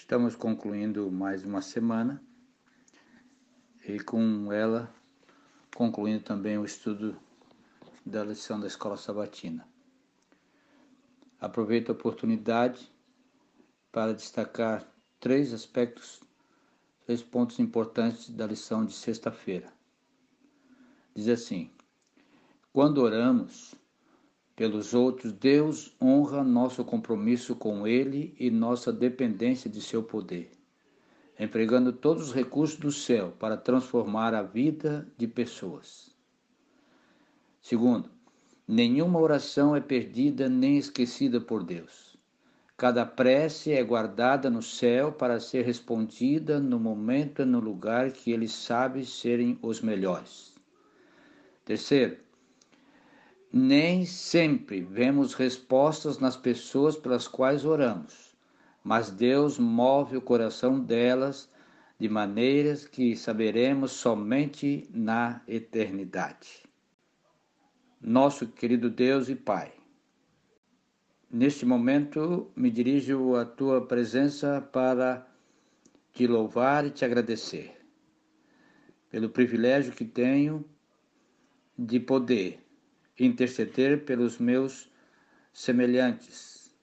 Estamos concluindo mais uma semana e com ela concluindo também o estudo da lição da escola sabatina. Aproveito a oportunidade para destacar três aspectos, três pontos importantes da lição de sexta-feira. Diz assim: quando oramos pelos outros, Deus honra nosso compromisso com Ele e nossa dependência de seu poder, empregando todos os recursos do céu para transformar a vida de pessoas. Segundo, nenhuma oração é perdida nem esquecida por Deus. Cada prece é guardada no céu para ser respondida no momento e no lugar que Ele sabe serem os melhores. Terceiro, nem sempre vemos respostas nas pessoas pelas quais oramos, mas Deus move o coração delas de maneiras que saberemos somente na eternidade. Nosso querido Deus e Pai, neste momento me dirijo à tua presença para te louvar e te agradecer pelo privilégio que tenho de poder interceder pelos meus semelhantes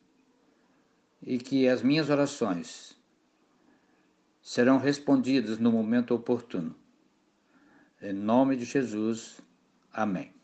e que as minhas orações serão respondidas no momento oportuno. Em nome de Jesus. Amém.